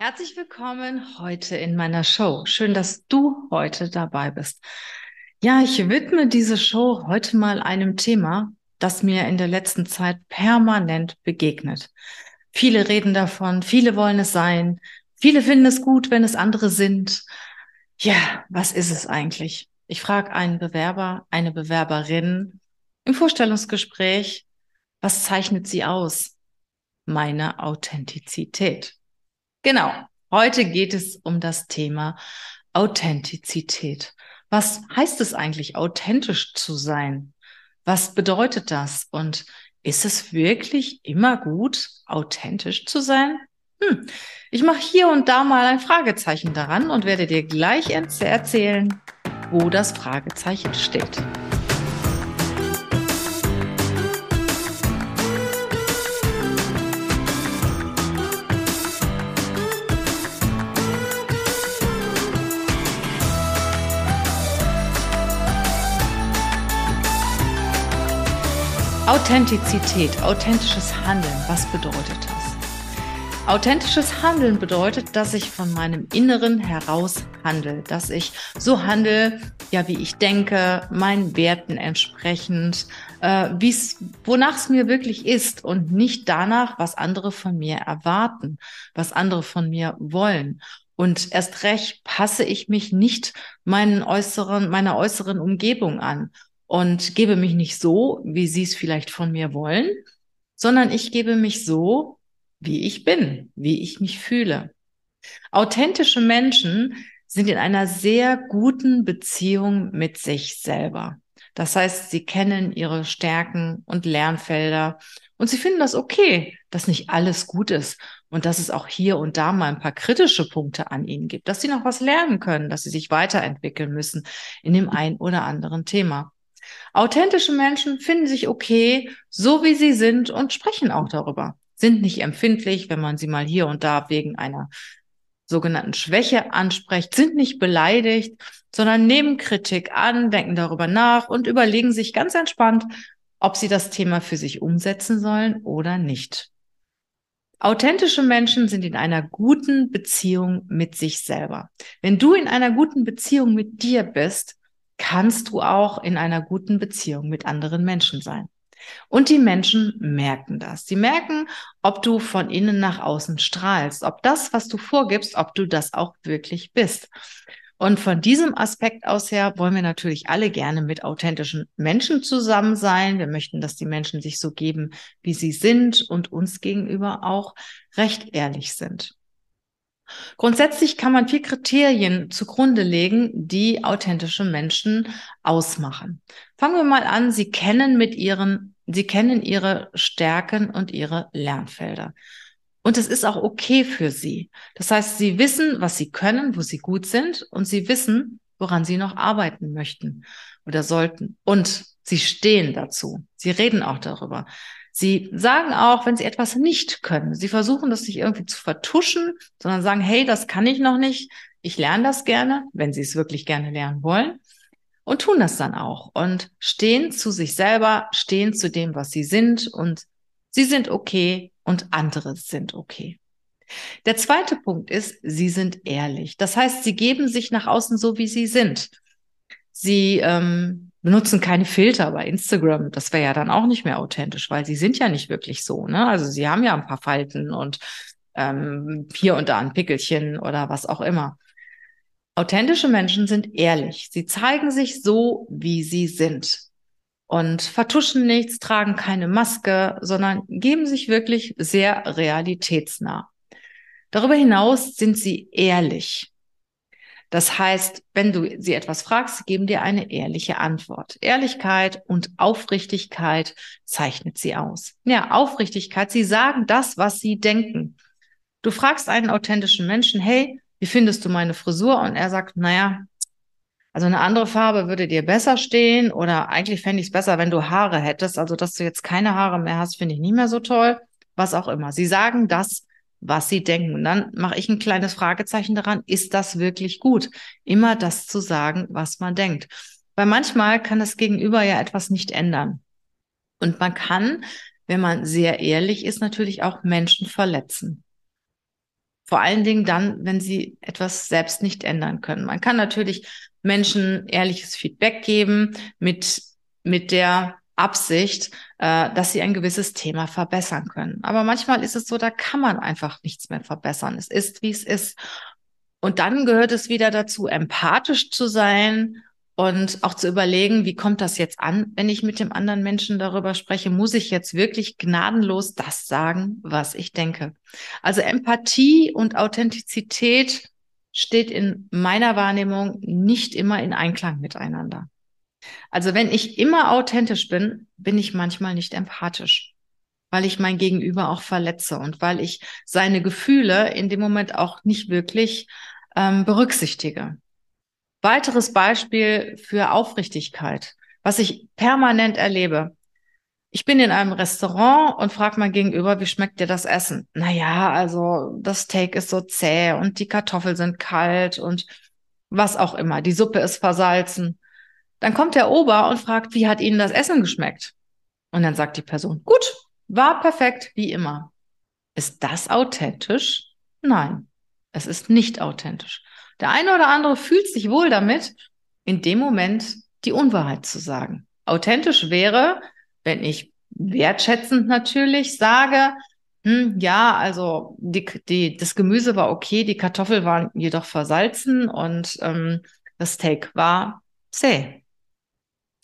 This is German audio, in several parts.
Herzlich willkommen heute in meiner Show. Schön, dass du heute dabei bist. Ja, ich widme diese Show heute mal einem Thema, das mir in der letzten Zeit permanent begegnet. Viele reden davon, viele wollen es sein, viele finden es gut, wenn es andere sind. Ja, was ist es eigentlich? Ich frage einen Bewerber, eine Bewerberin im Vorstellungsgespräch, was zeichnet sie aus? Meine Authentizität. Genau. Heute geht es um das Thema Authentizität. Was heißt es eigentlich, authentisch zu sein? Was bedeutet das? Und ist es wirklich immer gut, authentisch zu sein? Hm. Ich mache hier und da mal ein Fragezeichen daran und werde dir gleich erzählen, wo das Fragezeichen steht. Authentizität, authentisches Handeln, was bedeutet das? Authentisches Handeln bedeutet, dass ich von meinem Inneren heraus handle, dass ich so handle, ja, wie ich denke, meinen Werten entsprechend, äh, wonach es mir wirklich ist und nicht danach, was andere von mir erwarten, was andere von mir wollen. Und erst recht passe ich mich nicht meinen äußeren, meiner äußeren Umgebung an und gebe mich nicht so, wie Sie es vielleicht von mir wollen, sondern ich gebe mich so, wie ich bin, wie ich mich fühle. Authentische Menschen sind in einer sehr guten Beziehung mit sich selber. Das heißt, sie kennen ihre Stärken und Lernfelder und sie finden das okay, dass nicht alles gut ist und dass es auch hier und da mal ein paar kritische Punkte an ihnen gibt, dass sie noch was lernen können, dass sie sich weiterentwickeln müssen in dem ein oder anderen Thema. Authentische Menschen finden sich okay, so wie sie sind und sprechen auch darüber. Sind nicht empfindlich, wenn man sie mal hier und da wegen einer sogenannten Schwäche anspricht, sind nicht beleidigt, sondern nehmen Kritik an, denken darüber nach und überlegen sich ganz entspannt, ob sie das Thema für sich umsetzen sollen oder nicht. Authentische Menschen sind in einer guten Beziehung mit sich selber. Wenn du in einer guten Beziehung mit dir bist, kannst du auch in einer guten Beziehung mit anderen Menschen sein. Und die Menschen merken das. Sie merken, ob du von innen nach außen strahlst, ob das, was du vorgibst, ob du das auch wirklich bist. Und von diesem Aspekt aus her wollen wir natürlich alle gerne mit authentischen Menschen zusammen sein. Wir möchten, dass die Menschen sich so geben, wie sie sind und uns gegenüber auch recht ehrlich sind. Grundsätzlich kann man vier Kriterien zugrunde legen, die authentische Menschen ausmachen. Fangen wir mal an. Sie kennen mit ihren, sie kennen ihre Stärken und ihre Lernfelder. Und es ist auch okay für sie. Das heißt, sie wissen, was sie können, wo sie gut sind und sie wissen, woran sie noch arbeiten möchten oder sollten. Und sie stehen dazu. Sie reden auch darüber. Sie sagen auch, wenn sie etwas nicht können, sie versuchen das nicht irgendwie zu vertuschen, sondern sagen, hey, das kann ich noch nicht, ich lerne das gerne, wenn sie es wirklich gerne lernen wollen und tun das dann auch und stehen zu sich selber, stehen zu dem, was sie sind und sie sind okay und andere sind okay. Der zweite Punkt ist, sie sind ehrlich. Das heißt, sie geben sich nach außen so, wie sie sind. Sie ähm, benutzen keine Filter bei Instagram. Das wäre ja dann auch nicht mehr authentisch, weil sie sind ja nicht wirklich so. Ne? Also sie haben ja ein paar Falten und ähm, hier und da ein Pickelchen oder was auch immer. Authentische Menschen sind ehrlich. Sie zeigen sich so, wie sie sind und vertuschen nichts, tragen keine Maske, sondern geben sich wirklich sehr realitätsnah. Darüber hinaus sind sie ehrlich. Das heißt, wenn du sie etwas fragst, geben dir eine ehrliche Antwort. Ehrlichkeit und Aufrichtigkeit zeichnet sie aus. Ja, Aufrichtigkeit, sie sagen das, was sie denken. Du fragst einen authentischen Menschen, hey, wie findest du meine Frisur? Und er sagt, naja, also eine andere Farbe würde dir besser stehen oder eigentlich fände ich es besser, wenn du Haare hättest. Also, dass du jetzt keine Haare mehr hast, finde ich nicht mehr so toll. Was auch immer. Sie sagen das, was sie denken. Und dann mache ich ein kleines Fragezeichen daran, ist das wirklich gut? Immer das zu sagen, was man denkt. Weil manchmal kann das Gegenüber ja etwas nicht ändern. Und man kann, wenn man sehr ehrlich ist, natürlich auch Menschen verletzen. Vor allen Dingen dann, wenn sie etwas selbst nicht ändern können. Man kann natürlich Menschen ehrliches Feedback geben mit, mit der Absicht, äh, dass sie ein gewisses Thema verbessern können. Aber manchmal ist es so, da kann man einfach nichts mehr verbessern. Es ist, wie es ist. Und dann gehört es wieder dazu, empathisch zu sein und auch zu überlegen, wie kommt das jetzt an, wenn ich mit dem anderen Menschen darüber spreche? Muss ich jetzt wirklich gnadenlos das sagen, was ich denke? Also Empathie und Authentizität steht in meiner Wahrnehmung nicht immer in Einklang miteinander. Also wenn ich immer authentisch bin, bin ich manchmal nicht empathisch, weil ich mein Gegenüber auch verletze und weil ich seine Gefühle in dem Moment auch nicht wirklich ähm, berücksichtige. Weiteres Beispiel für Aufrichtigkeit, was ich permanent erlebe. Ich bin in einem Restaurant und frage mein Gegenüber, wie schmeckt dir das Essen? Naja, also das Steak ist so zäh und die Kartoffeln sind kalt und was auch immer. Die Suppe ist versalzen. Dann kommt der Ober und fragt, wie hat Ihnen das Essen geschmeckt? Und dann sagt die Person, gut, war perfekt, wie immer. Ist das authentisch? Nein, es ist nicht authentisch. Der eine oder andere fühlt sich wohl damit, in dem Moment die Unwahrheit zu sagen. Authentisch wäre, wenn ich wertschätzend natürlich sage, hm, ja, also die, die, das Gemüse war okay, die Kartoffel waren jedoch versalzen und ähm, das Steak war zäh.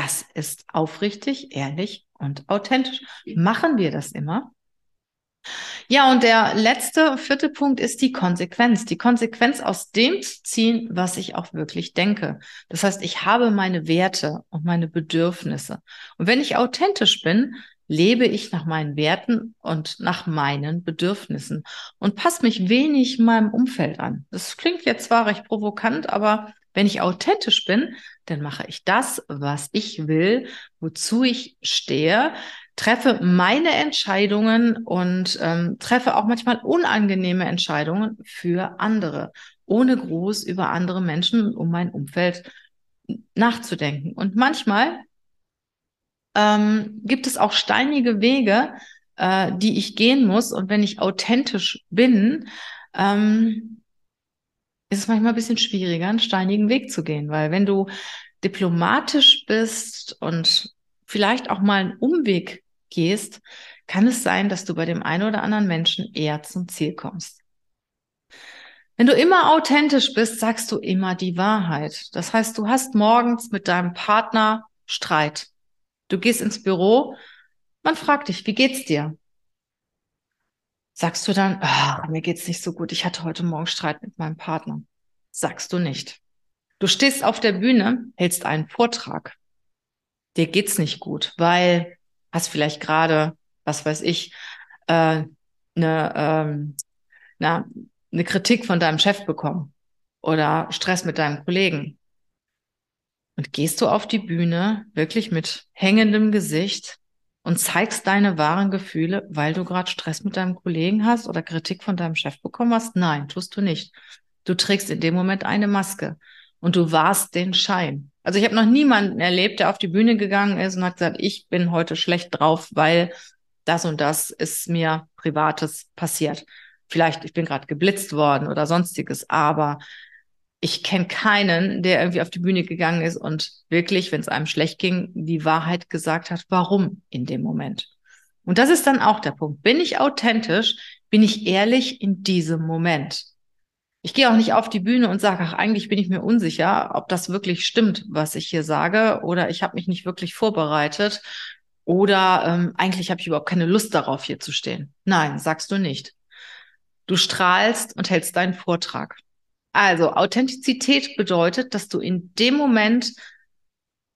Das ist aufrichtig, ehrlich und authentisch. Machen wir das immer? Ja, und der letzte, vierte Punkt ist die Konsequenz. Die Konsequenz aus dem zu ziehen, was ich auch wirklich denke. Das heißt, ich habe meine Werte und meine Bedürfnisse. Und wenn ich authentisch bin, lebe ich nach meinen Werten und nach meinen Bedürfnissen und passe mich wenig meinem Umfeld an. Das klingt jetzt zwar recht provokant, aber wenn ich authentisch bin, dann mache ich das, was ich will, wozu ich stehe, treffe meine Entscheidungen und ähm, treffe auch manchmal unangenehme Entscheidungen für andere, ohne groß über andere Menschen um mein Umfeld nachzudenken. Und manchmal ähm, gibt es auch steinige Wege, äh, die ich gehen muss. Und wenn ich authentisch bin, ähm, ist es manchmal ein bisschen schwieriger, einen steinigen Weg zu gehen, weil wenn du diplomatisch bist und vielleicht auch mal einen Umweg gehst, kann es sein, dass du bei dem einen oder anderen Menschen eher zum Ziel kommst. Wenn du immer authentisch bist, sagst du immer die Wahrheit. Das heißt, du hast morgens mit deinem Partner Streit. Du gehst ins Büro, man fragt dich, wie geht's dir? Sagst du dann, oh, mir geht's nicht so gut, ich hatte heute Morgen Streit mit meinem Partner. Sagst du nicht. Du stehst auf der Bühne, hältst einen Vortrag. Dir geht's nicht gut, weil hast vielleicht gerade, was weiß ich, äh, eine, ähm, na, eine Kritik von deinem Chef bekommen oder Stress mit deinem Kollegen. Und gehst du auf die Bühne wirklich mit hängendem Gesicht und zeigst deine wahren Gefühle, weil du gerade Stress mit deinem Kollegen hast oder Kritik von deinem Chef bekommen hast? Nein, tust du nicht. Du trägst in dem Moment eine Maske und du warst den Schein. Also ich habe noch niemanden erlebt, der auf die Bühne gegangen ist und hat gesagt, ich bin heute schlecht drauf, weil das und das ist mir privates passiert. Vielleicht, ich bin gerade geblitzt worden oder sonstiges, aber ich kenne keinen, der irgendwie auf die Bühne gegangen ist und wirklich, wenn es einem schlecht ging, die Wahrheit gesagt hat, warum in dem Moment. Und das ist dann auch der Punkt. Bin ich authentisch? Bin ich ehrlich in diesem Moment? Ich gehe auch nicht auf die Bühne und sage, ach, eigentlich bin ich mir unsicher, ob das wirklich stimmt, was ich hier sage, oder ich habe mich nicht wirklich vorbereitet, oder ähm, eigentlich habe ich überhaupt keine Lust darauf, hier zu stehen. Nein, sagst du nicht. Du strahlst und hältst deinen Vortrag. Also Authentizität bedeutet, dass du in dem Moment,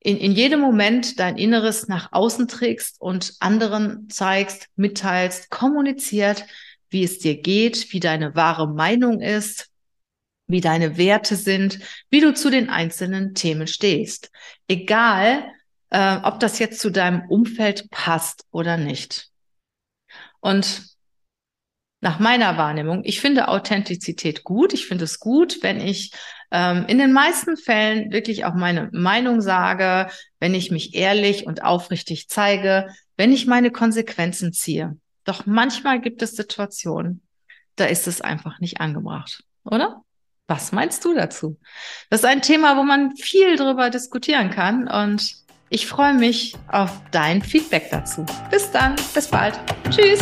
in, in jedem Moment dein Inneres nach außen trägst und anderen zeigst, mitteilst, kommuniziert, wie es dir geht, wie deine wahre Meinung ist, wie deine Werte sind, wie du zu den einzelnen Themen stehst. Egal, äh, ob das jetzt zu deinem Umfeld passt oder nicht. Und nach meiner Wahrnehmung, ich finde Authentizität gut. Ich finde es gut, wenn ich ähm, in den meisten Fällen wirklich auch meine Meinung sage, wenn ich mich ehrlich und aufrichtig zeige, wenn ich meine Konsequenzen ziehe. Doch manchmal gibt es Situationen, da ist es einfach nicht angebracht, oder? Was meinst du dazu? Das ist ein Thema, wo man viel drüber diskutieren kann und ich freue mich auf dein Feedback dazu. Bis dann, bis bald. Tschüss.